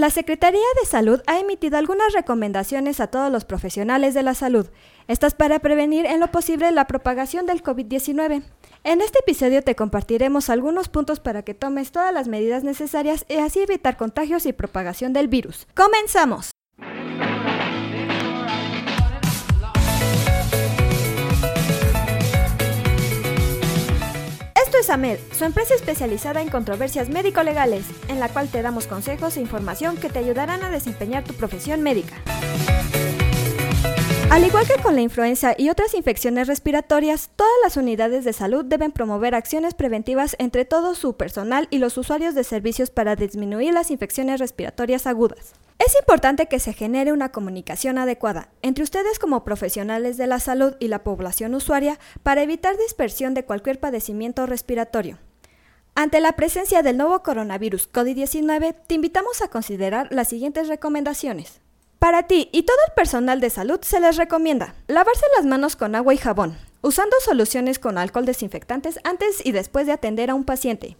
La Secretaría de Salud ha emitido algunas recomendaciones a todos los profesionales de la salud, estas para prevenir en lo posible la propagación del COVID-19. En este episodio te compartiremos algunos puntos para que tomes todas las medidas necesarias y así evitar contagios y propagación del virus. ¡Comenzamos! Es AMED, su empresa especializada en controversias médico-legales, en la cual te damos consejos e información que te ayudarán a desempeñar tu profesión médica. Al igual que con la influenza y otras infecciones respiratorias, todas las unidades de salud deben promover acciones preventivas entre todo su personal y los usuarios de servicios para disminuir las infecciones respiratorias agudas. Es importante que se genere una comunicación adecuada entre ustedes como profesionales de la salud y la población usuaria para evitar dispersión de cualquier padecimiento respiratorio. Ante la presencia del nuevo coronavirus COVID-19, te invitamos a considerar las siguientes recomendaciones. Para ti y todo el personal de salud se les recomienda lavarse las manos con agua y jabón, usando soluciones con alcohol desinfectantes antes y después de atender a un paciente,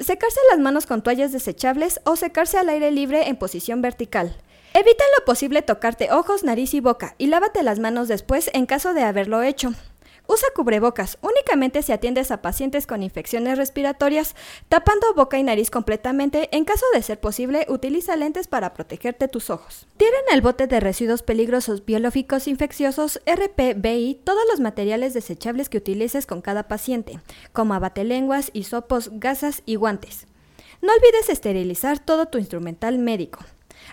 Secarse las manos con toallas desechables o secarse al aire libre en posición vertical. Evita lo posible tocarte ojos, nariz y boca y lávate las manos después en caso de haberlo hecho. Usa cubrebocas únicamente si atiendes a pacientes con infecciones respiratorias, tapando boca y nariz completamente. En caso de ser posible, utiliza lentes para protegerte tus ojos. Tienen el bote de residuos peligrosos biológicos infecciosos RPBI todos los materiales desechables que utilices con cada paciente, como abatelenguas, hisopos, gasas y guantes. No olvides esterilizar todo tu instrumental médico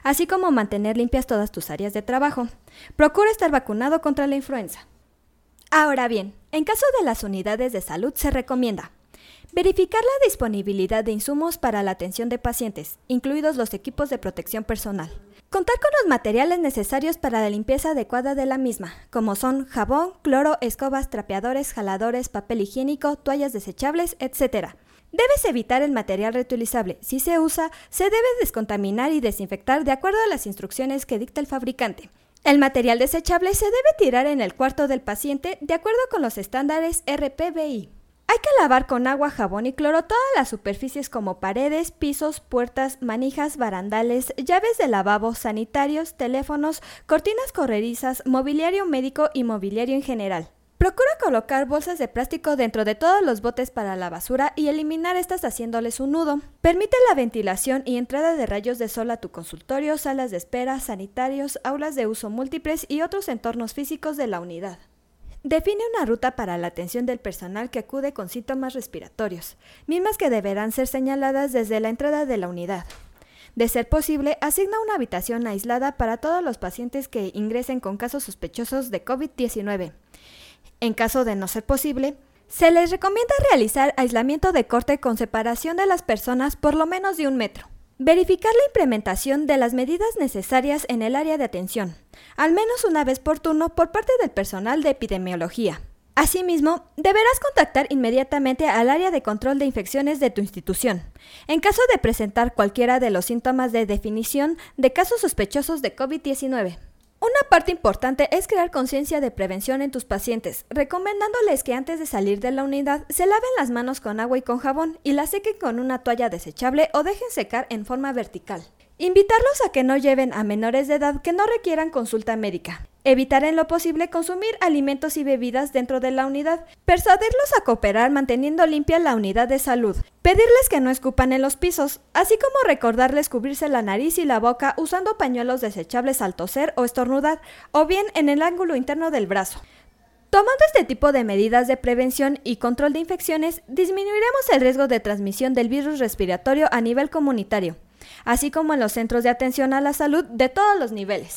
así como mantener limpias todas tus áreas de trabajo. Procura estar vacunado contra la influenza. Ahora bien, en caso de las unidades de salud se recomienda verificar la disponibilidad de insumos para la atención de pacientes, incluidos los equipos de protección personal. Contar con los materiales necesarios para la limpieza adecuada de la misma, como son jabón, cloro, escobas, trapeadores, jaladores, papel higiénico, toallas desechables, etc. Debes evitar el material reutilizable. Si se usa, se debe descontaminar y desinfectar de acuerdo a las instrucciones que dicta el fabricante. El material desechable se debe tirar en el cuarto del paciente de acuerdo con los estándares RPBI. Hay que lavar con agua, jabón y cloro todas las superficies como paredes, pisos, puertas, manijas, barandales, llaves de lavabo, sanitarios, teléfonos, cortinas correrizas, mobiliario médico y mobiliario en general. Procura colocar bolsas de plástico dentro de todos los botes para la basura y eliminar estas haciéndoles un nudo. Permite la ventilación y entrada de rayos de sol a tu consultorio, salas de espera, sanitarios, aulas de uso múltiples y otros entornos físicos de la unidad. Define una ruta para la atención del personal que acude con síntomas respiratorios, mismas que deberán ser señaladas desde la entrada de la unidad. De ser posible, asigna una habitación aislada para todos los pacientes que ingresen con casos sospechosos de COVID-19 en caso de no ser posible, se les recomienda realizar aislamiento de corte con separación de las personas por lo menos de un metro. Verificar la implementación de las medidas necesarias en el área de atención, al menos una vez por turno por parte del personal de epidemiología. Asimismo, deberás contactar inmediatamente al área de control de infecciones de tu institución, en caso de presentar cualquiera de los síntomas de definición de casos sospechosos de COVID-19. Una parte importante es crear conciencia de prevención en tus pacientes, recomendándoles que antes de salir de la unidad se laven las manos con agua y con jabón y las sequen con una toalla desechable o dejen secar en forma vertical. Invitarlos a que no lleven a menores de edad que no requieran consulta médica. Evitar en lo posible consumir alimentos y bebidas dentro de la unidad. Persuadirlos a cooperar manteniendo limpia la unidad de salud. Pedirles que no escupan en los pisos, así como recordarles cubrirse la nariz y la boca usando pañuelos desechables al toser o estornudar, o bien en el ángulo interno del brazo. Tomando este tipo de medidas de prevención y control de infecciones, disminuiremos el riesgo de transmisión del virus respiratorio a nivel comunitario así como en los centros de atención a la salud de todos los niveles.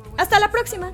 Hasta la próxima.